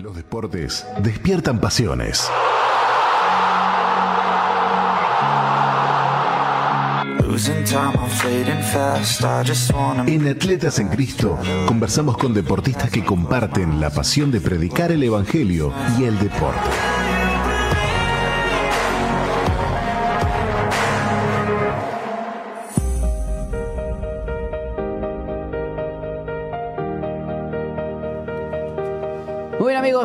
Los deportes despiertan pasiones. En Atletas en Cristo conversamos con deportistas que comparten la pasión de predicar el Evangelio y el deporte.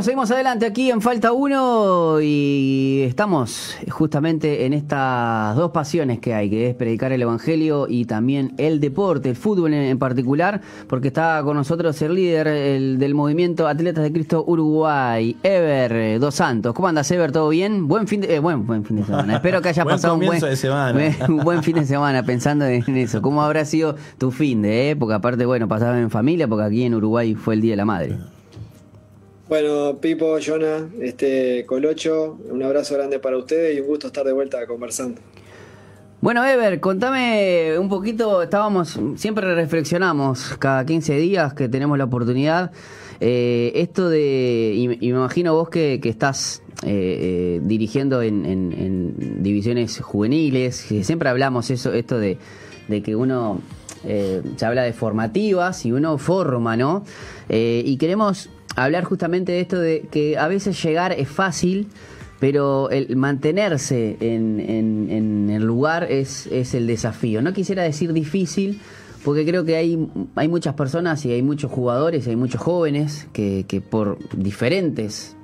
Seguimos adelante aquí en Falta 1 y estamos justamente en estas dos pasiones que hay, que es predicar el Evangelio y también el deporte, el fútbol en, particular, porque está con nosotros el líder del movimiento Atletas de Cristo Uruguay, Ever eh, Dos Santos. ¿Cómo andas, Ever? ¿Todo bien? Buen fin de, eh, buen, buen fin de semana. Espero que hayas pasado un buen, un buen fin de semana pensando en eso. ¿Cómo habrá sido tu fin de época? Aparte, bueno, pasaba en familia, porque aquí en Uruguay fue el Día de la Madre. Bueno, Pipo, Jonah, este Colocho, un abrazo grande para ustedes y un gusto estar de vuelta conversando. Bueno, Ever, contame un poquito, estábamos, siempre reflexionamos cada 15 días que tenemos la oportunidad, eh, esto de, y, me imagino vos que, estás eh, eh, dirigiendo en, divisiones juveniles, siempre hablamos eso, esto de, de que uno, se habla de formativas y uno forma, ¿no? y queremos hablar justamente de esto de que a veces llegar es fácil, pero el mantenerse en, el lugar es, es, el desafío. No quisiera decir difícil, porque creo que hay, hay muchas personas y hay muchos jugadores, hay muchos jóvenes que, que por diferentes...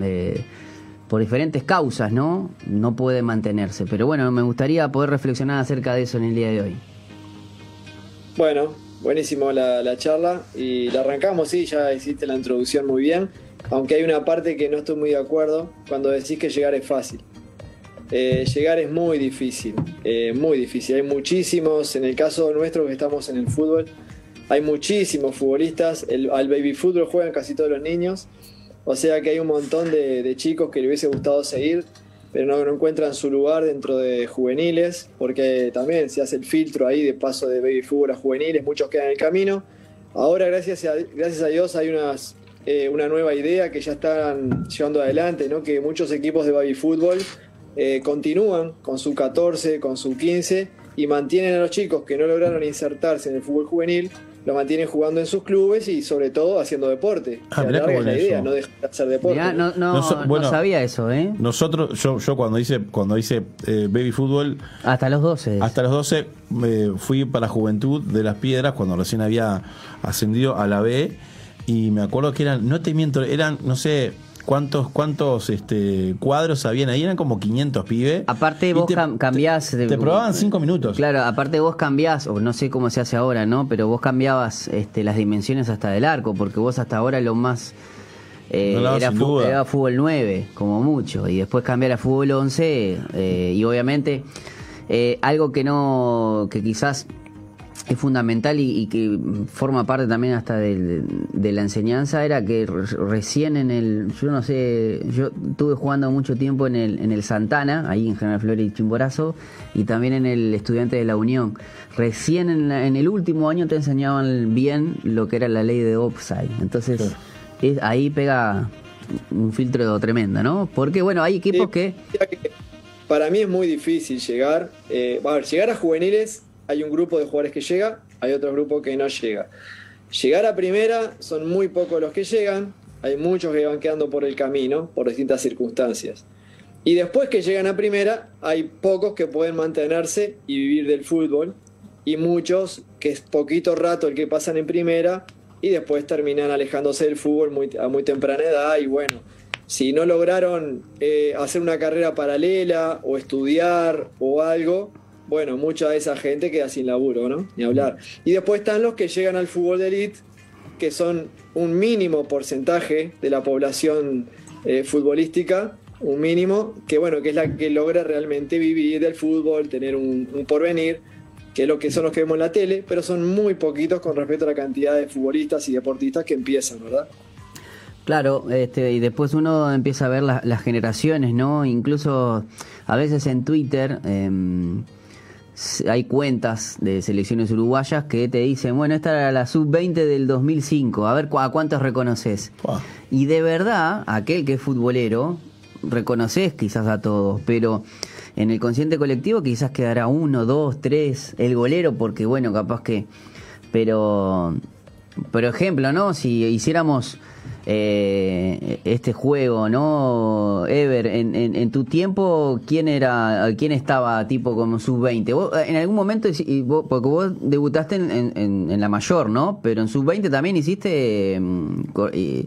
Eh, por diferentes causas, ¿no? No pueden mantenerse. Pero bueno, me gustaría poder reflexionar acerca de eso en el día de hoy. Bueno, Buenísimo la, charla y la arrancamos, sí, ya hiciste la introducción muy bien, aunque hay una parte que no estoy muy de acuerdo cuando decís que llegar es fácil. Eh, llegar es muy difícil, eh, muy difícil. Hay muchísimos, en el caso nuestro que estamos en el fútbol, hay muchísimos futbolistas, al baby fútbol juegan casi todos los niños, o sea que hay un montón de, de chicos que le hubiese gustado seguir pero no, encuentran su lugar dentro de juveniles, porque también se hace el filtro ahí de paso de baby fútbol a juveniles, muchos quedan en el camino. Ahora, gracias a, gracias a Dios, hay unas, eh, una nueva idea que ya están llevando adelante, ¿no? que muchos equipos de baby fútbol eh, continúan con su 14, con su 15 y mantienen a los chicos que no lograron insertarse en el fútbol juvenil lo mantienen jugando en sus clubes y sobre todo haciendo deporte. Ah, la idea, no dejar de hacer deporte. no, no, sabía eso, ¿eh? Nosotros, yo, yo cuando hice, cuando hice eh, baby fútbol... Hasta los 12. Hasta los 12 eh, fui para la Juventud de las Piedras cuando recién había ascendido a la B y me acuerdo que eran, no te miento, eran, no sé, cuántos cuántos este cuadros habían ahí eran como 500 pibes. Aparte vos cambiás te, te, probaban cinco minutos. Claro aparte vos cambiás o no sé cómo se hace ahora no pero vos cambiabas este, las dimensiones hasta del arco porque vos hasta ahora lo más eh, era, fútbol, fútbol 9 como mucho. Y después cambiar a fútbol 11 eh, y obviamente eh, algo que no que quizás es fundamental y, que forma parte también hasta de, la enseñanza era que recién en el yo no sé yo estuve jugando mucho tiempo en el en el Santana ahí en General Flores y Chimborazo y también en el Estudiante de la Unión. Recién en, en, el último año te enseñaban bien lo que era la ley de offside. Entonces ahí pega un filtro tremendo no porque bueno hay equipos que para mí es muy difícil llegar eh, a ver llegar a juveniles hay un grupo de jugadores que llega, hay otro grupo que no llega. Llegar a primera son muy pocos los que llegan, hay muchos que van quedando por el camino por distintas circunstancias. Y después que llegan a primera, hay pocos que pueden mantenerse y vivir del fútbol, y muchos que es poquito rato el que pasan en primera y después terminan alejándose del fútbol muy, a muy temprana edad y bueno, si no lograron eh, hacer una carrera paralela o estudiar o algo, bueno, mucha de esa gente queda sin laburo, ¿no? Ni hablar. Y después están los que llegan al fútbol de elite, que son un mínimo porcentaje de la población eh, futbolística, un mínimo, que bueno, que es la que logra realmente vivir del fútbol, tener un, porvenir, que es lo que son los que vemos en la tele, pero son muy poquitos con respecto a la cantidad de futbolistas y deportistas que empiezan, ¿verdad? Claro, este, y después uno empieza a ver las generaciones, ¿no? Incluso a veces en Twitter... Eh, hay cuentas de selecciones uruguayas que te dicen, bueno, esta era la sub-20 del 2005, a ver a cuántos reconoces. Y de verdad, aquel que es futbolero, reconoces quizás a todos, pero en el consciente colectivo quizás quedará uno, dos, tres, el golero, porque bueno, capaz que... Pero, por ejemplo, ¿no? Si hiciéramos eh, este juego, ¿no? Ever, en, en, tu tiempo, ¿quién era, quién estaba tipo como sub-20? En algún momento, porque vos debutaste en, en, la mayor, ¿no? Pero en sub-20 también hiciste... Mm, eh,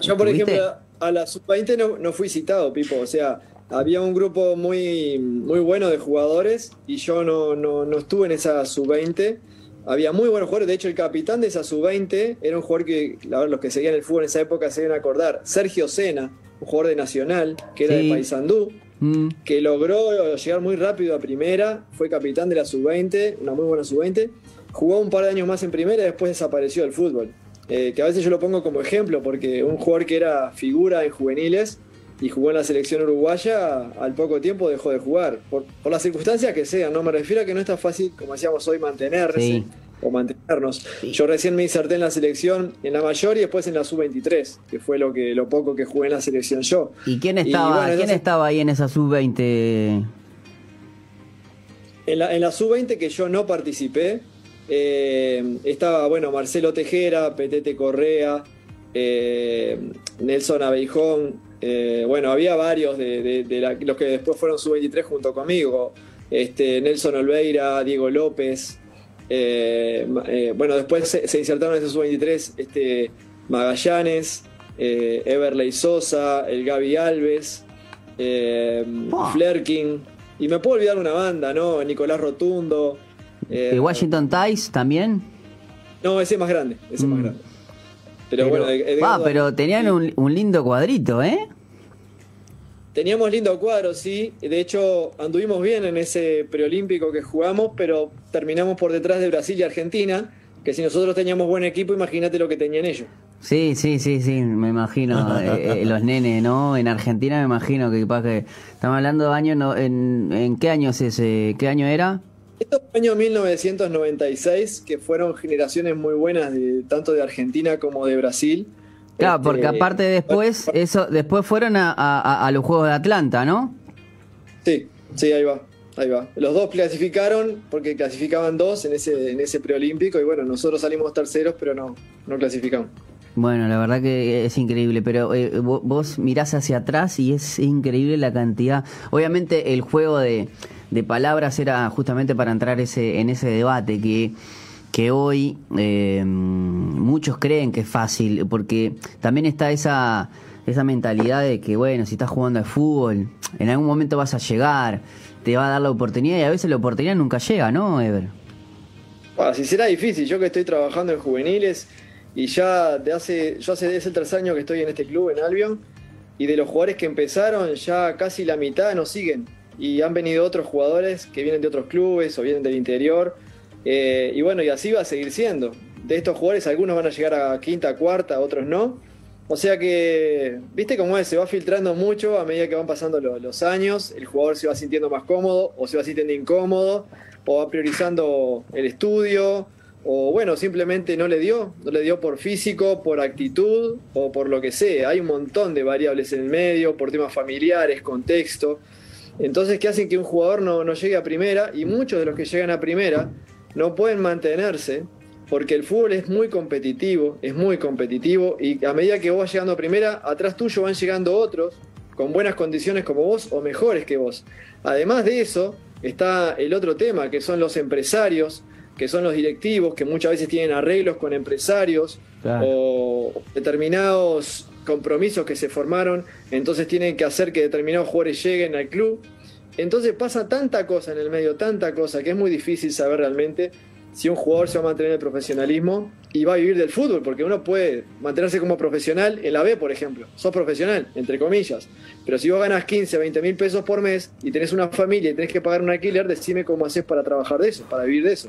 yo, por ejemplo, a la sub-20 no, no fui citado, Pipo, o sea había un grupo muy, muy bueno de jugadores y yo no, no, no estuve en esa sub-20 había muy buenos jugadores. De hecho, el capitán de esa sub-20 era un jugador que, los que seguían el fútbol en esa época se deben acordar. Sergio Sena, un jugador de Nacional, que era de Paysandú, mm. que logró llegar muy rápido a primera. Fue capitán de la sub-20, una muy buena sub-20. Jugó un par de años más en primera y después desapareció del fútbol. Eh, que a veces yo lo pongo como ejemplo, porque un jugador que era figura en juveniles y jugó en la selección uruguaya, al poco tiempo dejó de jugar. Por, las circunstancias que sean, no me refiero a que no es tan fácil, como decíamos hoy, mantenerse o mantenernos. Yo recién me inserté en la selección en la mayor y después en la sub-23, que fue lo que lo poco que jugué en la selección yo. ¿Y quién estaba, ¿quién estaba ahí en esa sub-20? En la, en la sub-20 que yo no participé, eh, estaba, bueno, Marcelo Tejera, Petete Correa, eh, Nelson Abeijón, eh, bueno, había varios de, los que después fueron sub-23 junto conmigo. Este, Nelson Olveira, Diego López. Eh, eh, bueno, después se, insertaron en ese sub-23 este, Magallanes, Everley Sosa, el Gaby Alves, Flerking. Y me puedo olvidar una banda, ¿no? Nicolás Rotundo. ¿Y Washington Tice también? No, ese es más grande, ese es más mm. grande. Pero, bueno, ah, pero tenían un, lindo cuadrito, ¿eh? Teníamos lindo cuadro, sí. De hecho, anduvimos bien en ese preolímpico que jugamos, pero terminamos por detrás de Brasil y Argentina. Que si nosotros teníamos buen equipo, imagínate lo que tenían ellos. Sí, sí, sí, sí, me imagino. Eh, eh, los nenes, ¿no? En Argentina me imagino que, que estamos hablando de años, en, ¿en qué años ese? ¿Qué año era? Estos años 1996, que fueron generaciones muy buenas de, tanto de Argentina como de Brasil. Claro, porque este, aparte después, eso, después fueron a, los Juegos de Atlanta, ¿no? Sí, sí, ahí va, ahí va. Los dos clasificaron, porque clasificaban dos en ese, en ese preolímpico, y bueno, nosotros salimos terceros, pero no, no clasificamos. Bueno, la verdad que es increíble, pero eh, vos mirás hacia atrás y es increíble la cantidad. Obviamente el juego de, de palabras era justamente para entrar ese, en ese debate que, que hoy eh, muchos creen que es fácil, porque también está esa, esa mentalidad de que, bueno, si estás jugando al fútbol, en algún momento vas a llegar, te va a dar la oportunidad y a veces la oportunidad nunca llega, ¿no, Ever? Si será difícil, yo que estoy trabajando en juveniles y ya de hace, yo hace es el tercer año que estoy en este club, en Albion, y de los jugadores que empezaron, ya casi la mitad nos siguen y han venido otros jugadores que vienen de otros clubes o vienen del interior. Eh, y bueno, y así va a seguir siendo. De estos jugadores algunos van a llegar a quinta, cuarta, otros no. O sea que, viste cómo es, se va filtrando mucho a medida que van pasando los, años, el jugador se va sintiendo más cómodo o se va sintiendo incómodo, o va priorizando el estudio, o bueno, simplemente no le dio, no le dio por físico, por actitud o por lo que sea. Hay un montón de variables en el medio, por temas familiares, contexto. Entonces, ¿qué hacen que un jugador no, no llegue a primera? Y muchos de los que llegan a primera no pueden mantenerse porque el fútbol es muy competitivo, es muy competitivo y a medida que vos vas llegando a primera, atrás tuyo van llegando otros con buenas condiciones como vos o mejores que vos. Además de eso, está el otro tema, que son los empresarios, que son los directivos, que muchas veces tienen arreglos con empresarios o determinados compromisos que se formaron, entonces tienen que hacer que determinados jugadores lleguen al club. Entonces pasa tanta cosa en el medio, tanta cosa, que es muy difícil saber realmente si un jugador se va a mantener en el profesionalismo y va a vivir del fútbol, porque uno puede mantenerse como profesional en la B, por ejemplo. Sos profesional, entre comillas. Pero si vos ganas 15, 20 mil pesos por mes y tenés una familia y tenés que pagar un alquiler, decime cómo haces para trabajar de eso, para vivir de eso.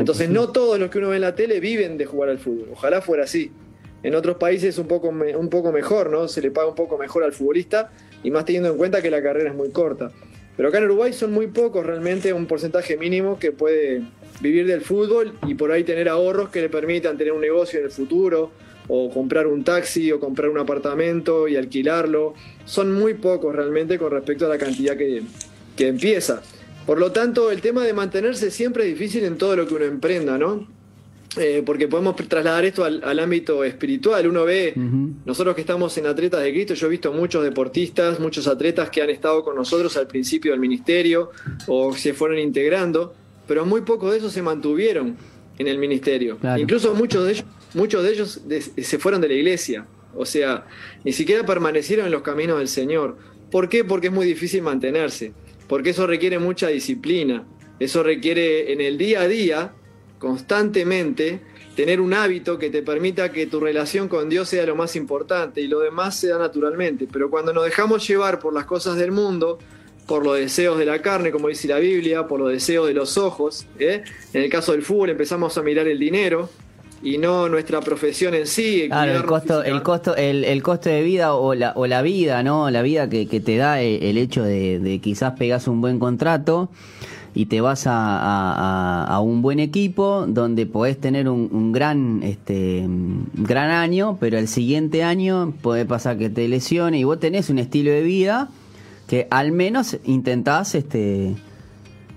Entonces no todos los que uno ve en la tele viven de jugar al fútbol. Ojalá fuera así. En otros países un poco, un poco mejor, ¿no? Se le paga un poco mejor al futbolista y más teniendo en cuenta que la carrera es muy corta. Pero acá en Uruguay son muy pocos realmente, un porcentaje mínimo que puede vivir del fútbol y por ahí tener ahorros que le permitan tener un negocio en el futuro o comprar un taxi o comprar un apartamento y alquilarlo. Son muy pocos realmente con respecto a la cantidad que, que empieza. Por lo tanto, el tema de mantenerse siempre es difícil en todo lo que uno emprenda, ¿no? Eh, porque podemos trasladar esto al, ámbito espiritual. Uno ve, nosotros que estamos en Atletas de Cristo, yo he visto muchos deportistas, muchos atletas que han estado con nosotros al principio del ministerio o se fueron integrando, pero muy pocos de esos se mantuvieron en el ministerio. Incluso muchos de ellos, muchos de ellos se fueron de la iglesia, o sea, ni siquiera permanecieron en los caminos del Señor. ¿Por qué? Porque es muy difícil mantenerse, porque eso requiere mucha disciplina, eso requiere en el día a día, constantemente, tener un hábito que te permita que tu relación con Dios sea lo más importante y lo demás se da naturalmente. Pero cuando nos dejamos llevar por las cosas del mundo, por los deseos de la carne, como dice la Biblia, por los deseos de los ojos. ¿eh? En el caso del fútbol empezamos a mirar el dinero y no nuestra profesión en sí. Claro, el costo, el costo, el, el, costo de vida o la, o la vida, ¿no? La vida que, que te da el, hecho de, quizás pegas un buen contrato y te vas a, a, un buen equipo donde podés tener un, un, gran este gran año, pero el siguiente año puede pasar que te lesione y vos tenés un estilo de vida que al menos intentás este,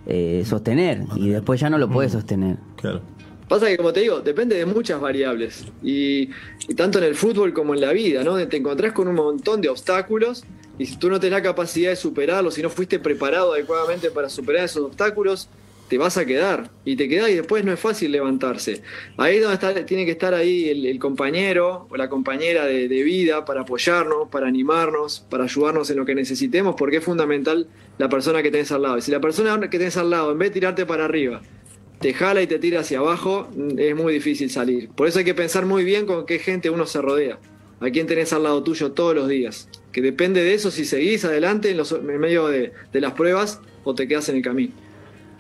eh, sostener y después ya no lo puedes mm. sostener. Claro. Pasa que, como te digo, depende de muchas variables. Y, tanto en el fútbol como en la vida, ¿no? Te encontrás con un montón de obstáculos y si tú no tenés la capacidad de superarlos, si no fuiste preparado adecuadamente para superar esos obstáculos, te vas a quedar y te quedás y después no es fácil levantarse. Ahí es donde tiene que estar ahí el, compañero o la compañera de, vida para apoyarnos, para animarnos, para ayudarnos en lo que necesitemos, porque es fundamental la persona que tenés al lado. Y si la persona que tenés al lado, en vez de tirarte para arriba, te jala y te tira hacia abajo, es muy difícil salir. Por eso hay que pensar muy bien con qué gente uno se rodea. A quién tenés al lado tuyo todos los días. Que depende de eso si seguís adelante en, los, en medio de las pruebas o te quedas en el camino.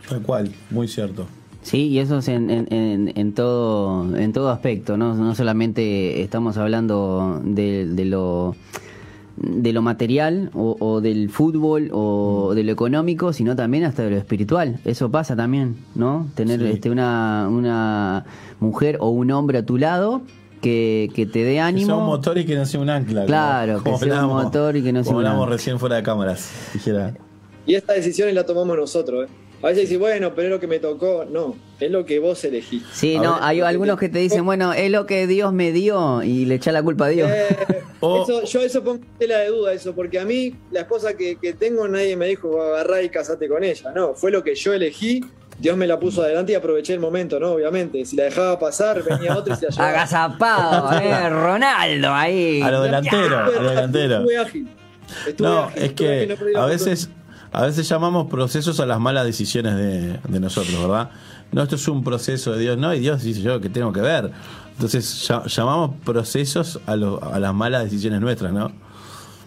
Tal cual, muy cierto. Sí, y eso es en, en, en, todo en todo aspecto, ¿no? No solamente estamos hablando de, de lo de lo material o, del fútbol o de lo económico, sino también hasta de lo espiritual. Eso pasa también, ¿no? Tener este, una, una mujer o un hombre a tu lado que, que te dé ánimo. Que sea un motor y que no sea un ancla. Claro, que sea un motor y que no sea un ancla. recién fuera de cámaras, dijera. Y estas decisiones las tomamos nosotros, ¿eh? A veces dices, bueno, pero es lo que me tocó. No, es lo que vos elegiste. Sí, no, hay algunos que te dicen, bueno, es lo que Dios me dio y le echa la culpa a Dios. Eh, eso, yo eso pongo tela de duda, eso, porque a mí, la esposa que, que tengo, nadie me dijo, agarrá y casate con ella. No, fue lo que yo elegí. Dios me la puso adelante y aproveché el momento, ¿no? Obviamente. Si la dejaba pasar, venía otro y se la llevaba. Agazapado, eh, Ronaldo ahí. A lo delantero, a lo delantero. Estuve ágil. no, es que a veces a veces llamamos procesos a las malas decisiones de, nosotros, ¿verdad? No, esto es un proceso de Dios, no, y Dios dice yo que tengo que ver. Entonces llamamos procesos a, a las malas decisiones nuestras, ¿no?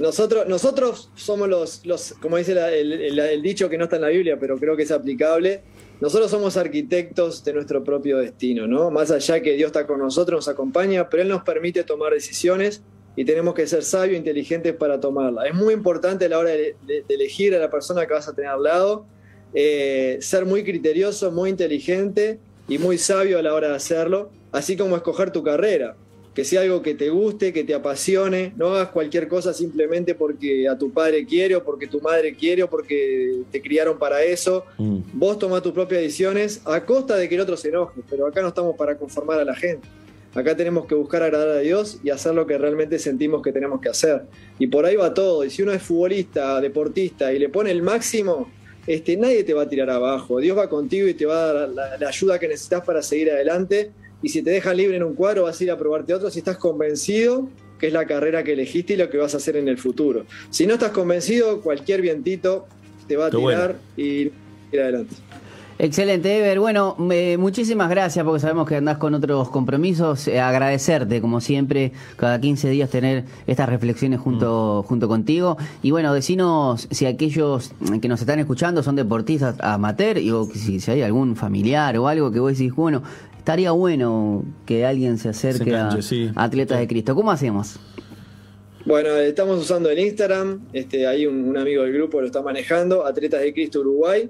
Nosotros, nosotros somos los, los como dice el, dicho que no está en la Biblia, pero creo que es aplicable. Nosotros somos arquitectos de nuestro propio destino, ¿no? Más allá que Dios está con nosotros, nos acompaña, pero Él nos permite tomar decisiones y tenemos que ser sabios e inteligentes para tomarla. Es muy importante a la hora de, elegir a la persona que vas a tener al lado, eh, ser muy criterioso, muy inteligente y muy sabio a la hora de hacerlo, así como escoger tu carrera, que sea algo que te guste, que te apasione, no hagas cualquier cosa simplemente porque a tu padre quiere o porque tu madre quiere o porque te criaron para eso. Mm. Vos tomás tus propias decisiones a costa de que el otro se enoje, pero acá no estamos para conformar a la gente. Acá tenemos que buscar agradar a Dios y hacer lo que realmente sentimos que tenemos que hacer. Y por ahí va todo. Y si uno es futbolista, deportista y le pone el máximo, este, nadie te va a tirar abajo. Dios va contigo y te va a dar la, ayuda que necesitas para seguir adelante. Y si te dejan libre en un cuadro, vas a ir a probarte otro si estás convencido que es la carrera que elegiste y lo que vas a hacer en el futuro. Si no estás convencido, cualquier vientito te va a tirar y ir adelante. Excelente, Ever. Bueno, muchísimas gracias porque sabemos que andás con otros compromisos. Eh, agradecerte, como siempre, cada 15 días tener estas reflexiones junto, mm. junto contigo. Y bueno, decinos si aquellos que nos están escuchando son deportistas amateur y o si, si hay algún familiar o algo que vos decís, bueno, estaría bueno que alguien se acerque a Atletas de Cristo. ¿Cómo hacemos? Bueno, estamos usando el Instagram, este, hay un, amigo del grupo lo está manejando, Atletas de Cristo Uruguay.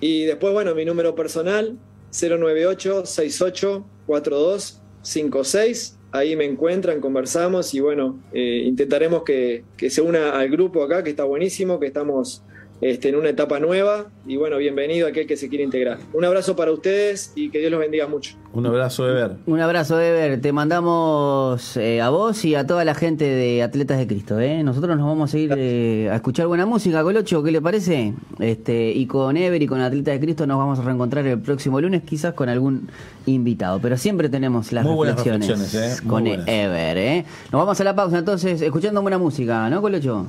Y después, bueno, mi número personal, 098-6842-56. Ahí me encuentran, conversamos y bueno, eh, intentaremos que, que se una al grupo acá, que está buenísimo, que estamos este, en una etapa nueva. Y bueno, bienvenido a aquel que se quiere integrar. Un abrazo para ustedes y que Dios los bendiga mucho. Un abrazo, Ever. Un abrazo, Ever. Te mandamos eh, a vos y a toda la gente de Atletas de Cristo. ¿eh? Nosotros nos vamos a ir eh, a escuchar buena música, Colocho. ¿Qué le parece? Este, y con Ever y con Atletas de Cristo nos vamos a reencontrar el próximo lunes, quizás con algún invitado. Pero siempre tenemos las reflexiones, con Ever. Nos vamos a la pausa entonces, escuchando buena música, ¿no, Colocho?